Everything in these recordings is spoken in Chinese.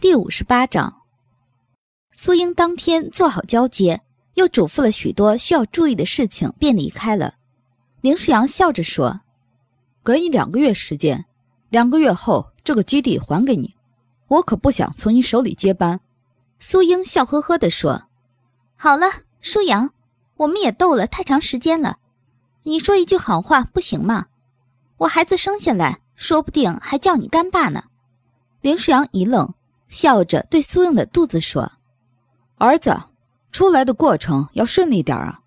第五十八章，苏英当天做好交接，又嘱咐了许多需要注意的事情，便离开了。林舒阳笑着说：“给你两个月时间，两个月后这个基地还给你。我可不想从你手里接班。”苏英笑呵呵地说：“好了，舒阳，我们也斗了太长时间了，你说一句好话不行吗？我孩子生下来，说不定还叫你干爸呢。”林舒阳一愣。笑着对苏英的肚子说：“儿子，出来的过程要顺利点啊。”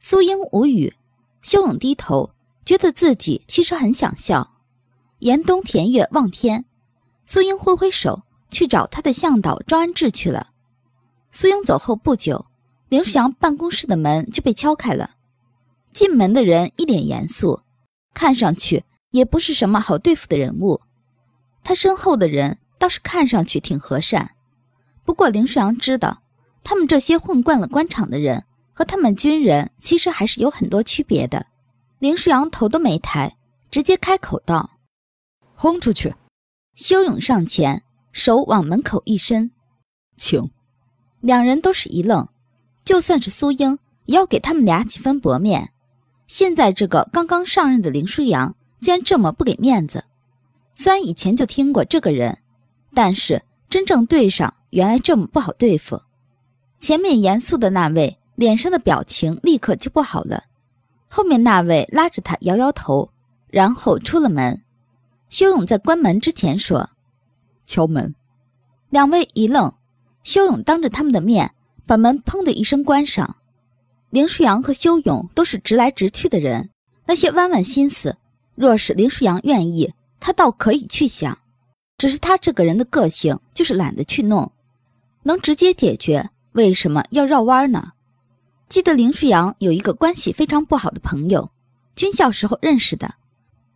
苏英无语，修勇低头，觉得自己其实很想笑。严冬田月望天，苏英挥挥手去找他的向导庄安志去了。苏英走后不久，林舒阳办公室的门就被敲开了。进门的人一脸严肃，看上去也不是什么好对付的人物。他身后的人。倒是看上去挺和善，不过林舒阳知道，他们这些混惯了官场的人和他们军人其实还是有很多区别的。林舒阳头都没抬，直接开口道：“轰出去！”修勇上前，手往门口一伸：“请。”两人都是一愣，就算是苏英，也要给他们俩几分薄面。现在这个刚刚上任的林舒阳，竟然这么不给面子。虽然以前就听过这个人。但是真正对上，原来这么不好对付。前面严肃的那位脸上的表情立刻就不好了，后面那位拉着他摇摇头，然后出了门。修勇在关门之前说：“敲门。”两位一愣，修勇当着他们的面把门砰的一声关上。林舒阳和修勇都是直来直去的人，那些弯弯心思，若是林舒阳愿意，他倒可以去想。只是他这个人的个性就是懒得去弄，能直接解决，为什么要绕弯呢？记得林舒阳有一个关系非常不好的朋友，军校时候认识的，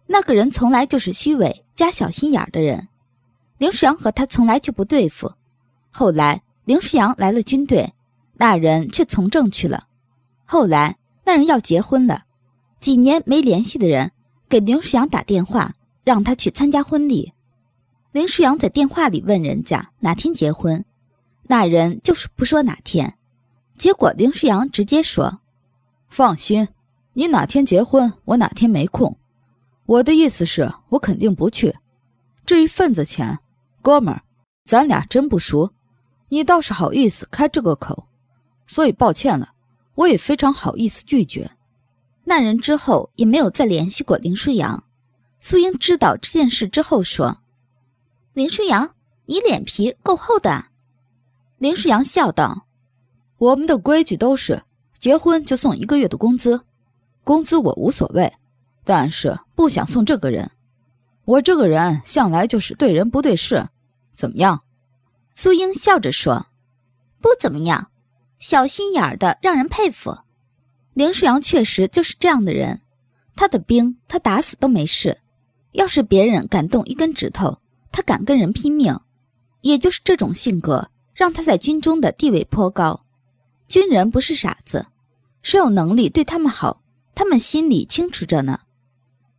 那个人从来就是虚伪加小心眼的人。林舒阳和他从来就不对付，后来林舒阳来了军队，那人却从政去了。后来那人要结婚了，几年没联系的人给林舒阳打电话，让他去参加婚礼。林舒阳在电话里问人家哪天结婚，那人就是不说哪天，结果林舒阳直接说：“放心，你哪天结婚，我哪天没空。我的意思是，我肯定不去。至于份子钱，哥们儿，咱俩真不熟，你倒是好意思开这个口，所以抱歉了，我也非常好意思拒绝。”那人之后也没有再联系过林舒阳。苏英知道这件事之后说。林舒扬，你脸皮够厚的。林舒扬笑道：“我们的规矩都是结婚就送一个月的工资，工资我无所谓，但是不想送这个人。我这个人向来就是对人不对事，怎么样？”苏英笑着说：“不怎么样，小心眼儿的让人佩服。”林舒扬确实就是这样的人，他的兵他打死都没事，要是别人敢动一根指头。他敢跟人拼命，也就是这种性格，让他在军中的地位颇高。军人不是傻子，谁有能力对他们好，他们心里清楚着呢。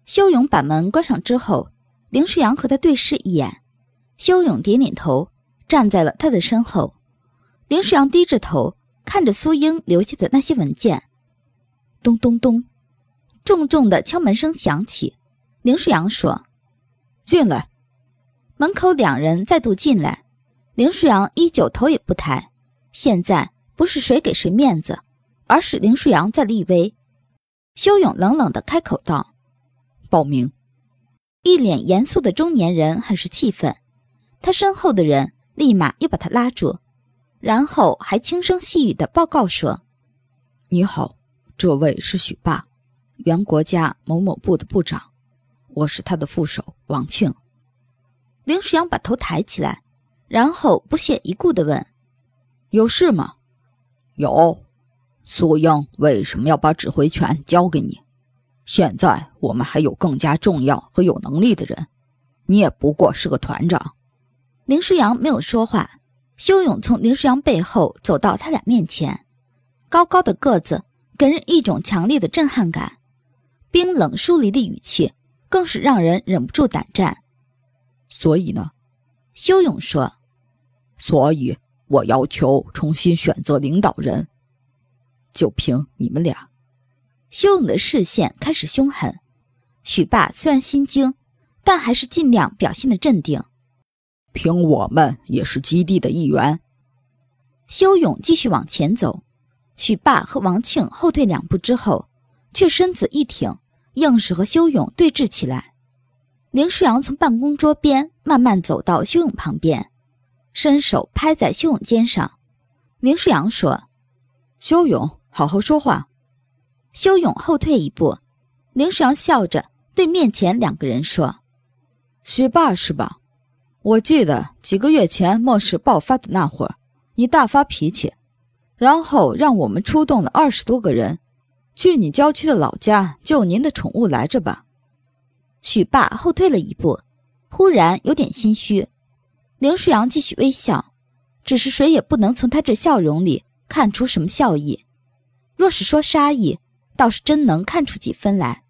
修勇把门关上之后，林舒扬和他对视一眼，修勇点点头，站在了他的身后。林舒扬低着头看着苏英留下的那些文件。咚咚咚，重重的敲门声响起。林舒扬说：“进来。”门口两人再度进来，林舒扬依旧头也不抬。现在不是谁给谁面子，而是林舒扬在立威。修勇冷冷地开口道：“报名。”一脸严肃的中年人很是气愤，他身后的人立马又把他拉住，然后还轻声细语地报告说：“你好，这位是许爸，原国家某某部的部长，我是他的副手王庆。”林舒扬把头抬起来，然后不屑一顾地问：“有事吗？”“有。”“苏英为什么要把指挥权交给你？现在我们还有更加重要和有能力的人，你也不过是个团长。”林舒扬没有说话。修勇从林舒扬背后走到他俩面前，高高的个子给人一种强烈的震撼感，冰冷疏离的语气更是让人忍不住胆战。所以呢，修勇说：“所以我要求重新选择领导人。就凭你们俩。修勇的视线开始凶狠。许霸虽然心惊，但还是尽量表现的镇定。凭我们也是基地的一员。修勇继续往前走，许霸和王庆后退两步之后，却身子一挺，硬是和修勇对峙起来。林舒扬从办公桌边慢慢走到修勇旁边，伸手拍在修勇肩上。林舒扬说：“修勇，好好说话。”修勇后退一步，林舒扬笑着对面前两个人说：“学霸是吧？我记得几个月前末世爆发的那会儿，你大发脾气，然后让我们出动了二十多个人，去你郊区的老家救您的宠物来着吧？”许爸后退了一步，忽然有点心虚。林舒扬继续微笑，只是谁也不能从他这笑容里看出什么笑意。若是说杀意，倒是真能看出几分来。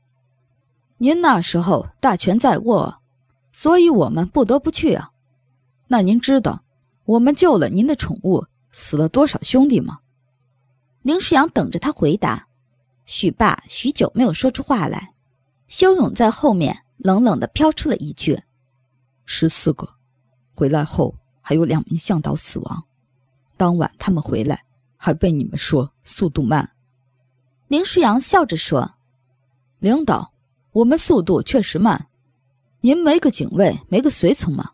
您那时候大权在握，所以我们不得不去啊。那您知道我们救了您的宠物，死了多少兄弟吗？林舒扬等着他回答。许爸许久没有说出话来。修勇在后面冷冷的飘出了一句：“十四个，回来后还有两名向导死亡。当晚他们回来，还被你们说速度慢。”林舒扬笑着说：“领导，我们速度确实慢。您没个警卫，没个随从吗？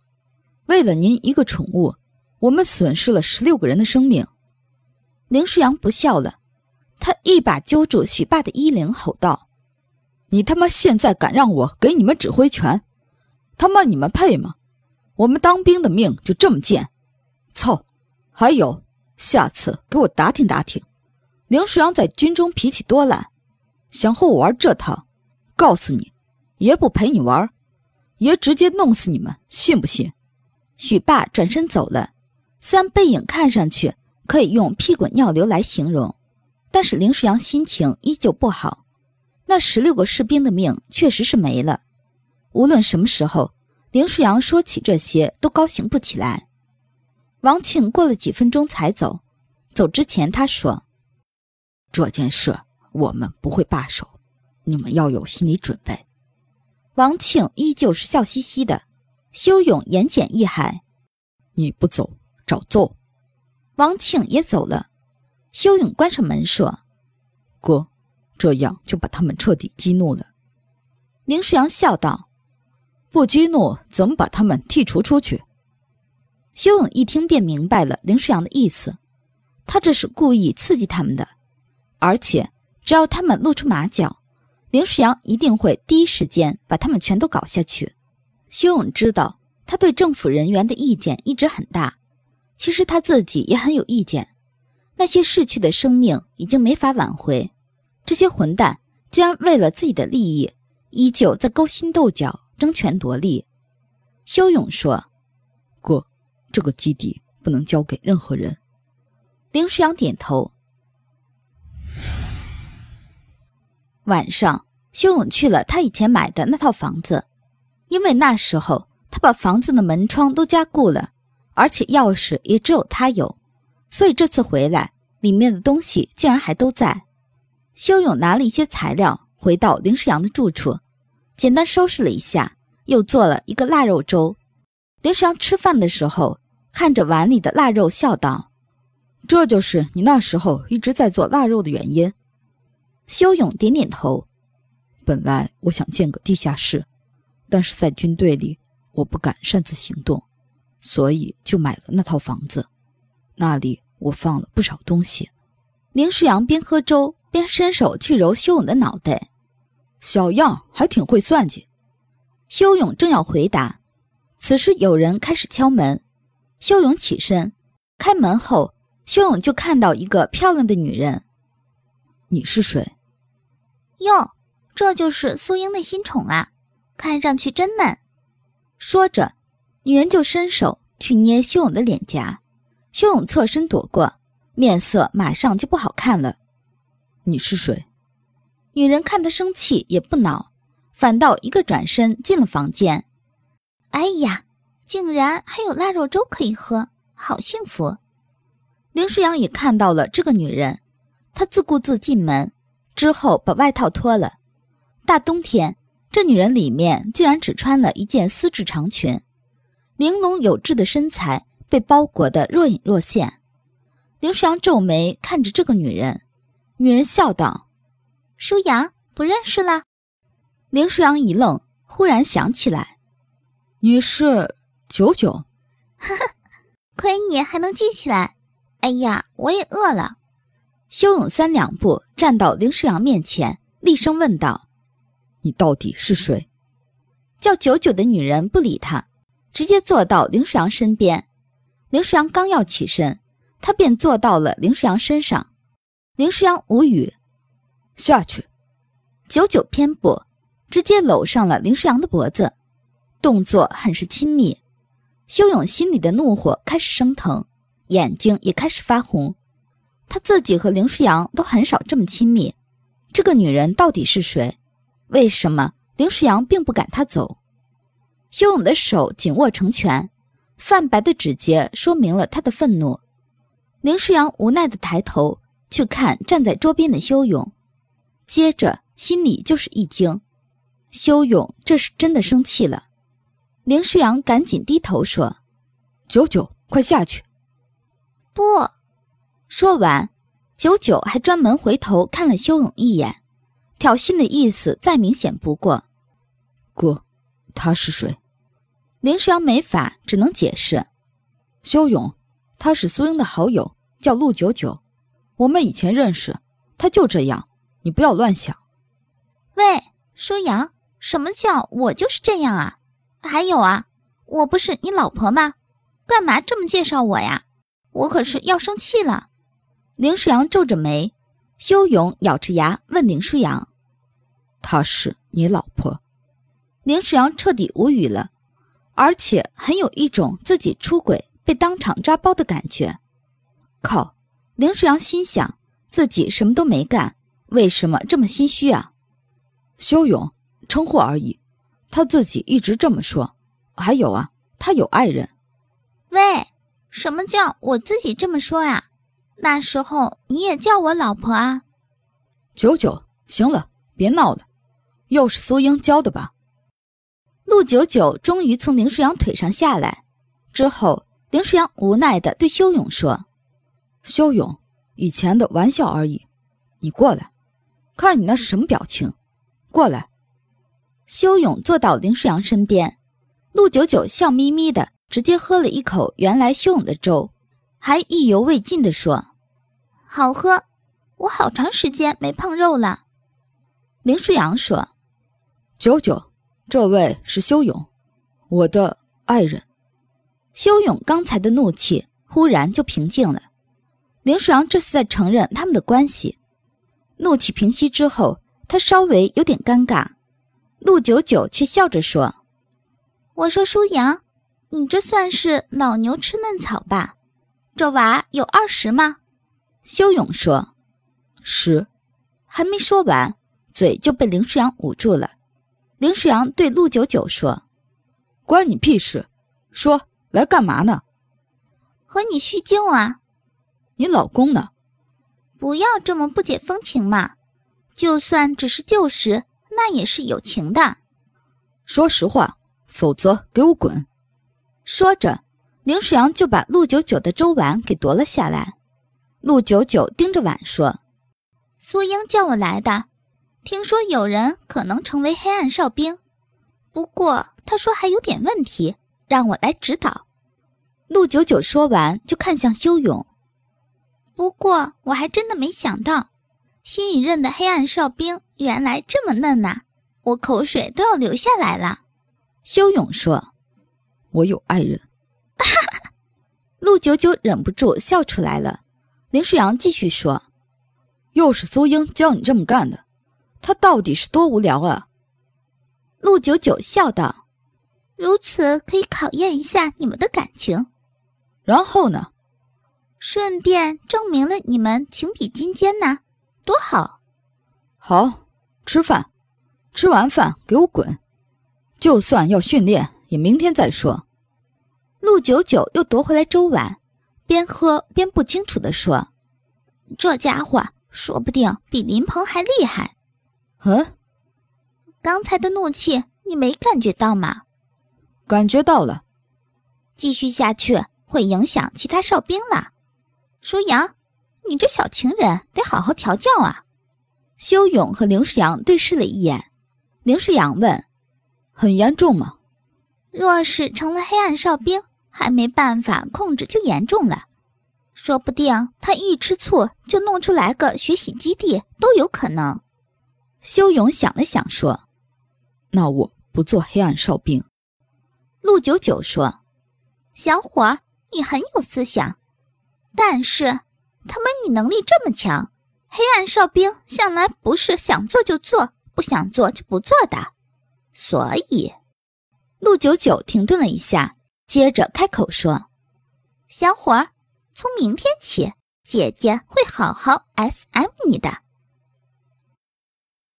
为了您一个宠物，我们损失了十六个人的生命。”林舒扬不笑了，他一把揪住许爸的衣领，吼道。你他妈现在敢让我给你们指挥权？他妈你们配吗？我们当兵的命就这么贱？操！还有，下次给我打听打听，林舒扬在军中脾气多烂，想和我玩这套，告诉你，爷不陪你玩，爷直接弄死你们，信不信？许爸转身走了，虽然背影看上去可以用屁滚尿流来形容，但是林舒扬心情依旧不好。那十六个士兵的命确实是没了。无论什么时候，林舒扬说起这些都高兴不起来。王庆过了几分钟才走，走之前他说：“这件事我们不会罢手，你们要有心理准备。”王庆依旧是笑嘻嘻的。修勇言简意赅：“你不走，找揍。”王庆也走了。修勇关上门说：“哥。”这样就把他们彻底激怒了。林舒阳笑道：“不激怒怎么把他们剔除出去？”修勇一听便明白了林舒阳的意思，他这是故意刺激他们的，而且只要他们露出马脚，林舒阳一定会第一时间把他们全都搞下去。修勇知道他对政府人员的意见一直很大，其实他自己也很有意见。那些逝去的生命已经没法挽回。这些混蛋竟然为了自己的利益，依旧在勾心斗角、争权夺利。修勇说：“哥，这个基地不能交给任何人。”林舒阳点头。晚上，修勇去了他以前买的那套房子，因为那时候他把房子的门窗都加固了，而且钥匙也只有他有，所以这次回来，里面的东西竟然还都在。修勇拿了一些材料，回到林舒扬的住处，简单收拾了一下，又做了一个腊肉粥。林舒扬吃饭的时候，看着碗里的腊肉，笑道：“这就是你那时候一直在做腊肉的原因。”修勇点点头：“本来我想建个地下室，但是在军队里我不敢擅自行动，所以就买了那套房子，那里我放了不少东西。”林舒扬边喝粥。边伸手去揉修勇的脑袋，小样还挺会算计。修勇正要回答，此时有人开始敲门。修勇起身，开门后，修勇就看到一个漂亮的女人。你是谁？哟，这就是苏英的新宠啊，看上去真嫩。说着，女人就伸手去捏修勇的脸颊，修勇侧身躲过，面色马上就不好看了。你是谁？女人看他生气也不恼，反倒一个转身进了房间。哎呀，竟然还有腊肉粥可以喝，好幸福。林舒扬也看到了这个女人，她自顾自进门之后，把外套脱了。大冬天，这女人里面竟然只穿了一件丝质长裙，玲珑有致的身材被包裹得若隐若现。林舒扬皱眉看着这个女人，女人笑道：“舒阳，不认识了。”林舒阳一愣，忽然想起来：“你是九九？”哈哈，亏你还能记起来。哎呀，我也饿了。修勇三两步站到林舒阳面前，厉声问道。你到底是谁？叫九九的女人不理他，直接坐到林舒阳身边。林舒阳刚要起身，他便坐到了林舒阳身上。林舒扬无语，下去。九九偏不，直接搂上了林舒扬的脖子，动作很是亲密。修勇心里的怒火开始升腾，眼睛也开始发红。他自己和林舒扬都很少这么亲密，这个女人到底是谁？为什么林舒扬并不赶他走？修勇的手紧握成拳，泛白的指节说明了他的愤怒。林舒扬无奈的抬头去看站在桌边的修勇，接着心里就是一惊：修勇这是真的生气了。林舒扬赶紧低头说：“九九，快下去！”不说完，九九还专门回头看了修勇一眼。挑衅的意思再明显不过。哥，他是谁？林舒扬没法，只能解释。修勇，他是苏英的好友，叫陆九九。我们以前认识，他就这样，你不要乱想。喂，舒阳，什么叫我就是这样啊？还有啊，我不是你老婆吗？干嘛这么介绍我呀？我可是要生气了。林舒阳皱着眉，修勇咬着牙问林舒阳。她是你老婆，林舒阳彻底无语了，而且很有一种自己出轨被当场抓包的感觉。靠！林舒扬心想，自己什么都没干，为什么这么心虚啊？修勇，称呼而已，他自己一直这么说。还有啊，他有爱人。喂，什么叫我自己这么说呀？那时候你也叫我老婆啊。九九，行了，别闹了。又是苏英教的吧？陆九九终于从林舒扬腿上下来，之后，林舒扬无奈的对修勇说：“修勇，以前的玩笑而已，你过来，看你那是什么表情？过来。”修勇坐到林舒扬身边，陆九九笑眯眯的直接喝了一口原来修勇的粥，还意犹未尽的说：“好喝，我好长时间没碰肉了。”林舒扬说。九九，这位是修勇，我的爱人。修勇刚才的怒气忽然就平静了。林舒扬这是在承认他们的关系。怒气平息之后，他稍微有点尴尬。陆九九却笑着说：“我说舒扬，你这算是老牛吃嫩草吧？这娃有二十吗？”修勇说：“十。”还没说完，嘴就被林舒扬捂住了。林舒扬对陆九九说：“关你屁事！说来干嘛呢？和你叙旧啊！你老公呢？不要这么不解风情嘛！就算只是旧时，那也是友情的。说实话，否则给我滚！”说着，林舒阳就把陆九九的粥碗给夺了下来。陆九九盯着碗说：“苏英叫我来的。”听说有人可能成为黑暗哨兵，不过他说还有点问题，让我来指导。陆九九说完，就看向修勇。不过我还真的没想到，新一任的黑暗哨兵原来这么嫩呐，我口水都要流下来了。修勇说：“我有爱人。”陆九九忍不住笑出来了。林舒阳继续说：“又是苏英教你这么干的。”他到底是多无聊啊！陆九九笑道：“如此可以考验一下你们的感情，然后呢？顺便证明了你们情比金坚呐，多好！好，吃饭，吃完饭给我滚！就算要训练，也明天再说。”陆九九又夺回来粥碗，边喝边不清楚地说：“这家伙说不定比林鹏还厉害。”嗯，刚才的怒气你没感觉到吗？感觉到了。继续下去会影响其他哨兵了。舒阳，你这小情人得好好调教啊！修勇和刘舒阳对视了一眼。刘舒阳问：“很严重吗？”若是成了黑暗哨兵，还没办法控制，就严重了。说不定他一吃醋就弄出来个学习基地都有可能。修勇想了想说：“那我不做黑暗哨兵。”陆九九说：“小伙儿，你很有思想，但是他们你能力这么强，黑暗哨兵向来不是想做就做，不想做就不做的，所以。”陆九九停顿了一下，接着开口说：“小伙儿，从明天起，姐姐会好好 S M 你的。”